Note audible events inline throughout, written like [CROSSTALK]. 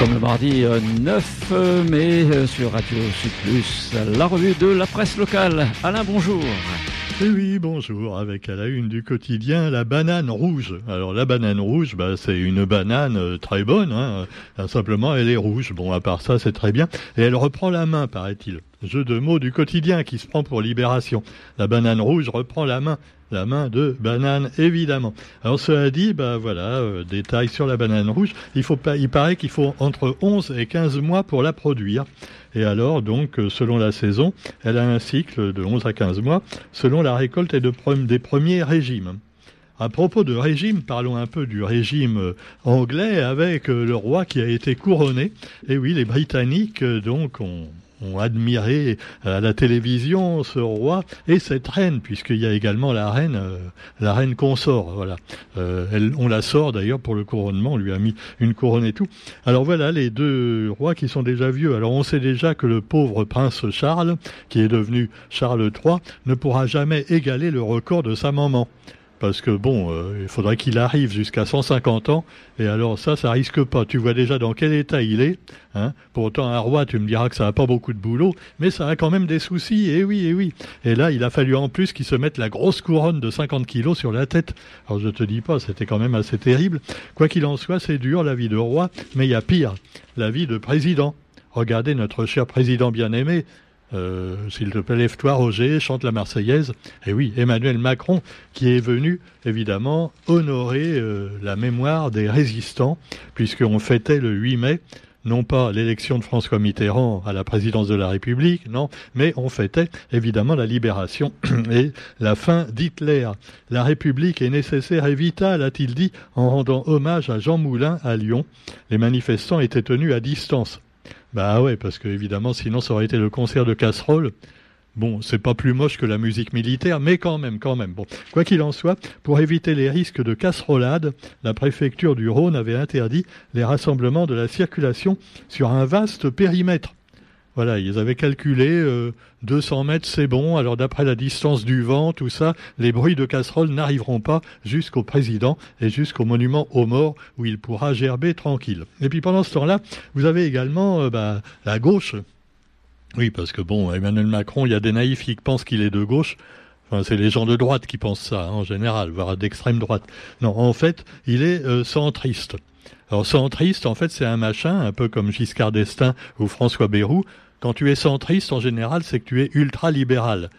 comme le mardi 9 euh, mai euh, sur Radio Sud Plus, la revue de la presse locale. Alain, bonjour. Eh oui, bonjour, avec à la une du quotidien la banane rouge. Alors la banane rouge, bah, c'est une banane euh, très bonne, hein. simplement elle est rouge. Bon, à part ça, c'est très bien. Et elle reprend la main, paraît-il. Jeu de mots du quotidien qui se prend pour libération. La banane rouge reprend la main la main de banane, évidemment. Alors cela dit, bah voilà, euh, détail sur la banane rouge. Il, faut pas, il paraît qu'il faut entre 11 et 15 mois pour la produire. Et alors, donc, euh, selon la saison, elle a un cycle de 11 à 15 mois, selon la récolte et de, des premiers régimes. À propos de régime, parlons un peu du régime euh, anglais avec le roi qui a été couronné. Et oui, les Britanniques, donc, ont, ont admiré à la télévision ce roi et cette reine, puisqu'il y a également la reine, euh, la reine consort. Voilà, euh, elle, on la sort d'ailleurs pour le couronnement. On lui a mis une couronne et tout. Alors voilà les deux rois qui sont déjà vieux. Alors on sait déjà que le pauvre prince Charles, qui est devenu Charles III, ne pourra jamais égaler le record de sa maman parce que bon, euh, il faudrait qu'il arrive jusqu'à 150 ans, et alors ça, ça risque pas. Tu vois déjà dans quel état il est. Hein. Pourtant, un roi, tu me diras que ça n'a pas beaucoup de boulot, mais ça a quand même des soucis, et oui, et oui. Et là, il a fallu en plus qu'il se mette la grosse couronne de 50 kilos sur la tête. Alors je te dis pas, c'était quand même assez terrible. Quoi qu'il en soit, c'est dur la vie de roi, mais il y a pire, la vie de président. Regardez notre cher président bien-aimé, euh, s'il te plaît, lève-toi, Roger, chante la Marseillaise. Et oui, Emmanuel Macron, qui est venu, évidemment, honorer euh, la mémoire des résistants, puisqu'on fêtait le 8 mai, non pas l'élection de François Mitterrand à la présidence de la République, non, mais on fêtait évidemment la libération [CLEARS THROAT] et la fin d'Hitler. La République est nécessaire et vitale, a-t-il dit, en rendant hommage à Jean Moulin à Lyon. Les manifestants étaient tenus à distance. Bah ouais, parce que évidemment, sinon ça aurait été le concert de casserole. Bon, c'est pas plus moche que la musique militaire, mais quand même, quand même. Bon, quoi qu'il en soit, pour éviter les risques de casserolade, la préfecture du Rhône avait interdit les rassemblements de la circulation sur un vaste périmètre. Voilà, ils avaient calculé 200 euh, mètres, c'est bon. Alors d'après la distance du vent, tout ça, les bruits de casserole n'arriveront pas jusqu'au président et jusqu'au monument aux morts où il pourra gerber tranquille. Et puis pendant ce temps-là, vous avez également euh, bah, la gauche. Oui, parce que bon, Emmanuel Macron, il y a des naïfs qui pensent qu'il est de gauche. Enfin, c'est les gens de droite qui pensent ça, hein, en général, voire d'extrême droite. Non, en fait, il est euh, centriste. Alors centriste, en fait, c'est un machin, un peu comme Giscard d'Estaing ou François Bayrou, quand tu es centriste, en général, c'est que tu es ultra-libéral.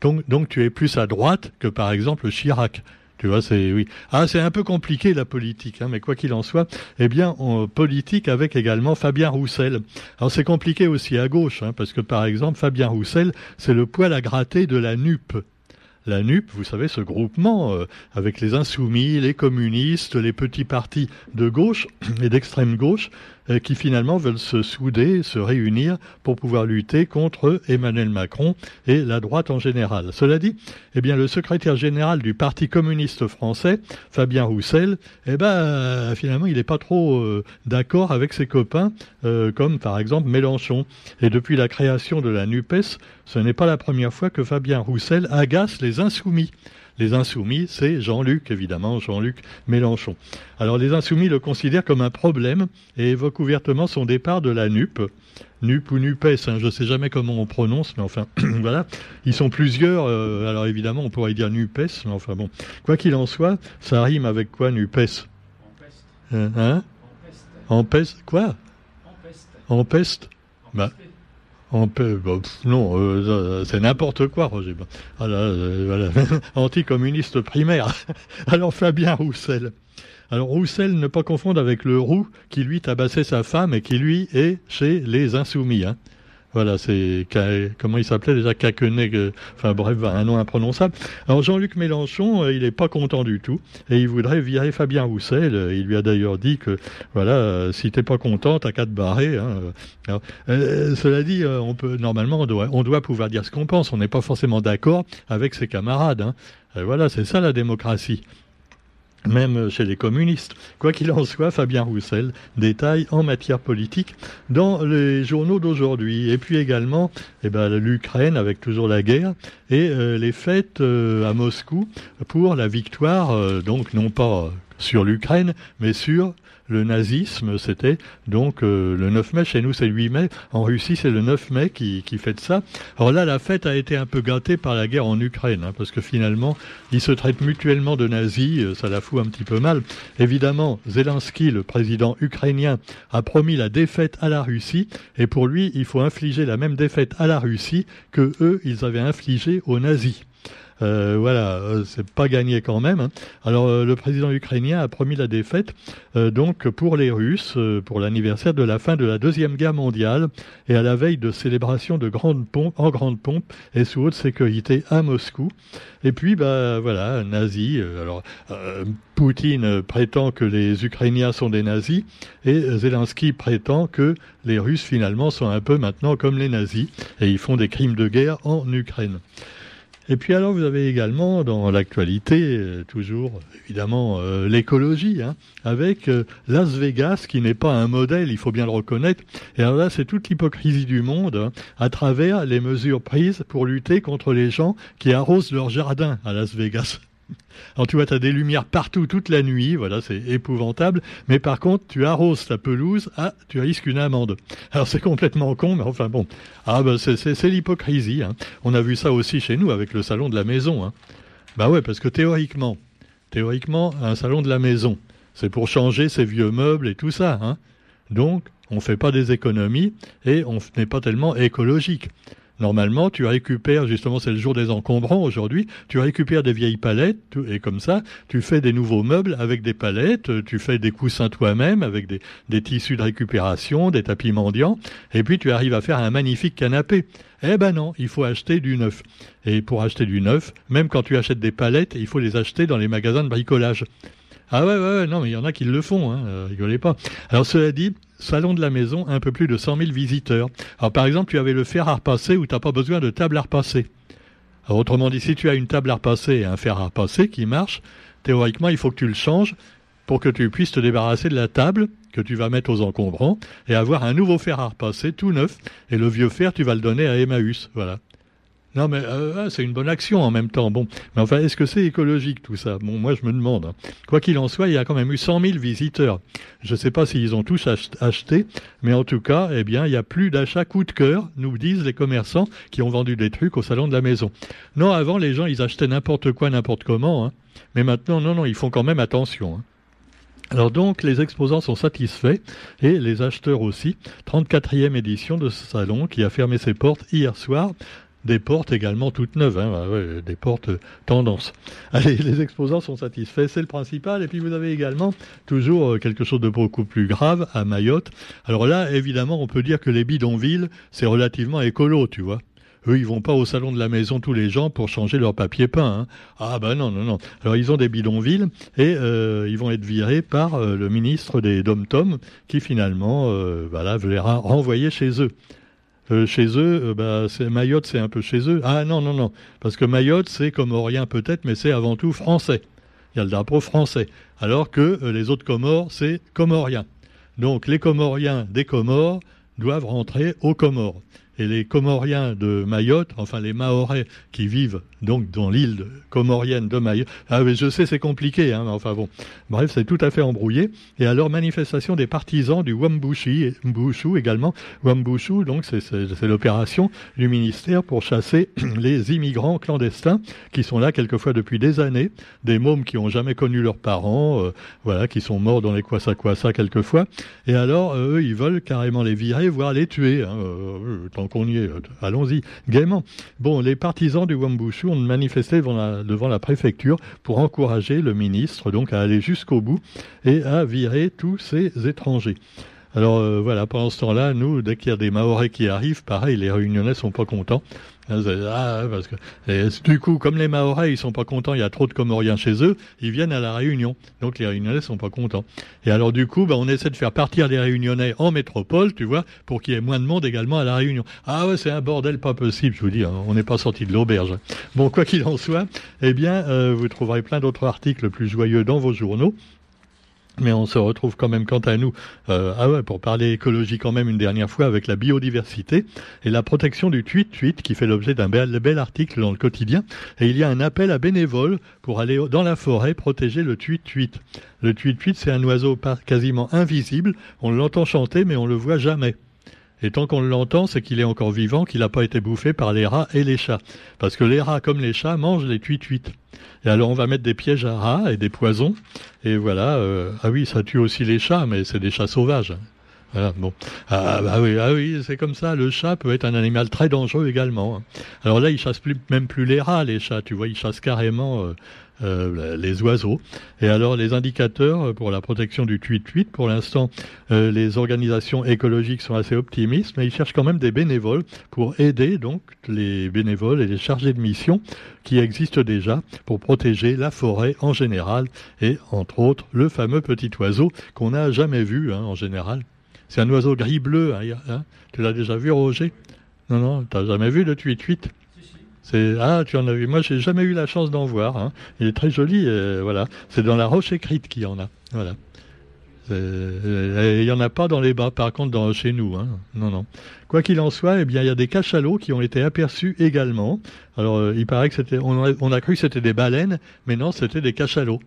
Donc, donc tu es plus à droite que par exemple Chirac. Tu vois, c'est oui. Ah, c'est un peu compliqué la politique, hein, mais quoi qu'il en soit, eh bien, on, politique avec également Fabien Roussel. Alors c'est compliqué aussi à gauche, hein, parce que par exemple, Fabien Roussel, c'est le poil à gratter de la NUP la NUP, vous savez, ce groupement euh, avec les insoumis, les communistes, les petits partis de gauche [CLEARS THROAT] et d'extrême gauche, euh, qui finalement veulent se souder, se réunir pour pouvoir lutter contre Emmanuel Macron et la droite en général. Cela dit, eh bien, le secrétaire général du Parti communiste français, Fabien Roussel, eh ben, finalement, il n'est pas trop euh, d'accord avec ses copains, comme par exemple Mélenchon. Et depuis la création de la NUPES, ce n'est pas la première fois que Fabien Roussel agace les insoumis. Les insoumis, c'est Jean-Luc, évidemment, Jean-Luc Mélenchon. Alors les insoumis le considèrent comme un problème et évoquent ouvertement son départ de la NUP. NUP ou NUPES, hein, je ne sais jamais comment on prononce, mais enfin, [CLEARS THROAT] voilà. Ils sont plusieurs, euh, alors évidemment, on pourrait dire NUPES, mais enfin bon. Quoi qu'il en soit, ça rime avec quoi NUPES? En peste. Hein? En peste. Quoi? En peste. En peste bah, non, euh, c'est n'importe quoi, Roger. Voilà, euh, voilà. [LAUGHS] Anticommuniste primaire. [LAUGHS] Alors Fabien Roussel. Alors Roussel, ne pas confondre avec le Roux qui lui tabassait sa femme et qui lui est chez les Insoumis. Hein. Voilà, c'est comment il s'appelait déjà? Caquenet, enfin bref, un nom imprononçable. Alors Jean-Luc Mélenchon, euh, il n'est pas content du tout et il voudrait virer Fabien Roussel. Il lui a d'ailleurs dit que voilà, euh, si t'es pas content, t'as qu'à te barrer. Hein. Euh, cela dit, on peut normalement on doit, on doit pouvoir dire ce qu'on pense. On n'est pas forcément d'accord avec ses camarades. Hein. voilà, c'est ça la démocratie même chez les communistes. Quoi qu'il en soit, Fabien Roussel détaille en matière politique dans les journaux d'aujourd'hui. Et puis également eh ben, l'Ukraine avec toujours la guerre et euh, les fêtes euh, à Moscou pour la victoire, euh, donc non pas sur l'Ukraine, mais sur le nazisme, c'était donc euh, le 9 mai. Chez nous, c'est le 8 mai. En Russie, c'est le 9 mai qui, qui fête ça. Alors là, la fête a été un peu gâtée par la guerre en Ukraine, hein, parce que finalement, ils se traitent mutuellement de nazis. Euh, ça la fout un petit peu mal. Évidemment, Zelensky, le président ukrainien, a promis la défaite à la Russie, et pour lui, il faut infliger la même défaite à la Russie que eux, ils avaient infligé aux nazis. Euh, voilà, euh, c'est pas gagné quand même. Hein. Alors euh, le président ukrainien a promis la défaite donc pour les Russes pour l'anniversaire de la fin de la deuxième guerre mondiale et à la veille de célébration de grande pompe en grande pompe et sous haute sécurité à Moscou. Et puis bah voilà, nazis. alors Poutine prétend que les Ukrainiens sont des nazis et Zelensky prétend que les Russes finalement sont un peu maintenant comme les nazis et ils font des crimes de guerre en Ukraine. Et puis alors vous avez également dans l'actualité euh, toujours évidemment euh, l'écologie, hein, avec euh, Las Vegas qui n'est pas un modèle, il faut bien le reconnaître. Et alors là c'est toute l'hypocrisie du monde hein, à travers les mesures prises pour lutter contre les gens qui arrosent leur jardin à Las Vegas. Alors tu vois, tu as des lumières partout toute la nuit, voilà, c'est épouvantable. Mais par contre, tu arroses ta pelouse, ah, tu risques une amende. Alors c'est complètement con, mais enfin bon. Ah ben c'est l'hypocrisie. Hein. On a vu ça aussi chez nous avec le salon de la maison. Hein. Bah ouais, parce que théoriquement, théoriquement, un salon de la maison, c'est pour changer ses vieux meubles et tout ça. Hein. Donc, on ne fait pas des économies et on n'est pas tellement écologique. Normalement, tu récupères, justement, c'est le jour des encombrants aujourd'hui, tu récupères des vieilles palettes, et comme ça, tu fais des nouveaux meubles avec des palettes, tu fais des coussins toi-même avec des, tissus de récupération, des tapis mendiants, et puis tu arrives à faire un magnifique canapé. Eh ben non, il faut acheter du neuf. Et pour acheter du neuf, même quand tu achètes des palettes, il faut les acheter dans les magasins de bricolage. Ah ouais, ouais, ouais non, mais il y en a qui le font, hein, euh, rigolez pas. Alors cela dit, salon de la maison, un peu plus de 100 000 visiteurs. Alors par exemple, tu avais le fer à repasser où tu n'as pas besoin de table à repasser. Alors, autrement dit, si tu as une table à repasser et un fer à repasser qui marche, théoriquement, il faut que tu le changes pour que tu puisses te débarrasser de la table que tu vas mettre aux encombrants et avoir un nouveau fer à repasser tout neuf. Et le vieux fer, tu vas le donner à Emmaüs. Voilà. Non, mais euh, ah, c'est une bonne action en même temps. Bon, mais enfin, est-ce que c'est écologique tout ça? Bon, moi je me demande. Hein. Quoi qu'il en soit, il y a quand même eu 100 000 visiteurs. Je ne sais pas s'ils ont tous acheté, mais en tout cas, eh bien, il y a plus d'achats coup de cœur, nous disent les commerçants qui ont vendu des trucs au salon de la maison. Non, avant les gens ils achetaient n'importe quoi, n'importe comment, hein. mais maintenant, non, non, ils font quand même attention. Hein. Alors donc les exposants sont satisfaits et les acheteurs aussi. 34e édition de ce salon qui a fermé ses portes hier soir des portes également toutes neuves, hein, bah des portes euh, tendance. [LAUGHS] Allez, les exposants sont satisfaits, c'est le principal. Et puis vous avez également toujours euh, quelque chose de beaucoup plus grave à Mayotte. Alors là, évidemment, on peut dire que les bidonvilles, c'est relativement écolo, tu vois. Eux, ils vont pas au salon de la maison tous les gens pour changer leur papier peint. Hein. Ah ben non, non, non. Alors ils ont des bidonvilles et euh, ils vont être virés par le ministre des Dom-Tom qui finalement, voilà, veut les renvoyer chez eux. Euh, chez eux, euh, bah, Mayotte, c'est un peu chez eux. Ah non, non, non. Parce que Mayotte, c'est comorien peut-être, mais c'est avant tout français. Il y a le drapeau français. Alors que euh, les autres Comores, c'est comorien. Donc les Comoriens des Comores doivent rentrer aux Comores et les Comoriens de Mayotte, enfin les Mahorais qui vivent donc dans l'île comorienne de Mayotte. Ah mais je sais c'est compliqué, hein, mais enfin bon. Bref, c'est tout à fait embrouillé. Et alors manifestation des partisans du Wambouchi, Mbouchou également. Wambouchou, donc c'est l'opération du ministère pour chasser [CLEARS THROAT] les immigrants clandestins qui sont là quelquefois depuis des années, des mômes qui ont jamais connu leurs parents, euh, voilà, qui sont morts dans les Kwasa Kwasa quelquefois. Et alors euh, eux, ils veulent carrément les virer, voire les tuer. Hein, euh, allons-y, gaiement. Bon, les partisans du Wambushu ont manifesté devant la, devant la préfecture pour encourager le ministre donc à aller jusqu'au bout et à virer tous ces étrangers. Alors euh, voilà, pendant ce temps-là, nous, dès qu'il y a des Maoris qui arrivent, pareil, les Réunionnais sont pas contents. Ah, parce que du coup, comme les Maorais, ils sont pas contents, il y a trop de Comoriens chez eux, ils viennent à la Réunion. Donc les Réunionnais sont pas contents. Et alors du coup, bah, on essaie de faire partir les Réunionnais en métropole, tu vois, pour qu'il y ait moins de monde également à la Réunion. Ah ouais, c'est un bordel pas possible, je vous dis. Hein. on n'est pas sorti de l'auberge. Bon, quoi qu'il en soit, eh bien, euh, vous trouverez plein d'autres articles plus joyeux dans vos journaux. Mais on se retrouve quand même, quant à nous, euh, ah pour parler écologie quand même une dernière fois avec la biodiversité et la protection du tuit-tuit qui fait l'objet d'un bel, bel, article dans le quotidien. Et il y a un appel à bénévoles pour aller dans la forêt protéger le tuit-tuit. Le tuit-tuit, c'est un oiseau quasiment invisible. On l'entend chanter, mais on le voit jamais. Et tant qu'on l'entend, c'est qu'il est encore vivant, qu'il n'a pas été bouffé par les rats et les chats. Parce que les rats, comme les chats, mangent les tuit-tuit. Et alors on va mettre des pièges à rats et des poisons. Et voilà. Euh, ah oui, ça tue aussi les chats, mais c'est des chats sauvages. Ah, bah oui, ah oui, c'est comme ça. Le chat peut être un animal très dangereux également. Hein. Alors là, il chasse plus, même plus les rats, les chats. Tu vois, ils chassent carrément euh, euh, les oiseaux. Et alors les indicateurs pour la protection du tuit-tuit, pour l'instant, euh, les organisations écologiques sont assez optimistes, mais ils cherchent quand même des bénévoles pour aider donc les bénévoles et les chargés de mission qui existent déjà pour protéger la forêt en général et entre autres le fameux petit oiseau qu'on n'a jamais vu hein, en général. C'est un oiseau gris-bleu. Hein, hein. tu l'as déjà vu, Roger? Non, non, tu n'as jamais vu le tuit-tuit ah, tu en as vu. Moi, j'ai jamais eu la chance d'en voir. Hein. Il est très joli. Euh, voilà, c'est dans la roche écrite qu'il y en a. Voilà. Il n'y en a pas dans les bas, par contre, dans, chez nous. Hein. Non, non. Quoi qu'il en soit, eh bien, il y a des cachalots qui ont été aperçus également. Alors, euh, il paraît que c'était, on a cru que c'était des baleines, mais non, c'était des cachalots.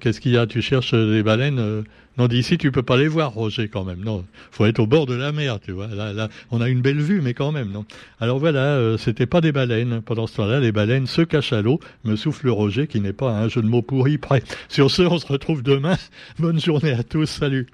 Qu'est-ce qu'il y a? Tu cherches des baleines euh, Non, d'ici, tu peux pas les voir, Roger, quand même. Non, faut être au bord de la mer, tu vois. Là, on a une belle vue, mais quand même, non? Alors voilà, euh, c'était pas des baleines. Pendant ce temps-là, les baleines se cachent à l'eau, me souffle Roger, qui n'est pas un jeu de mots pourri prêt. Sur ce, on se retrouve demain. [LAUGHS] Bonne journée à tous, salut.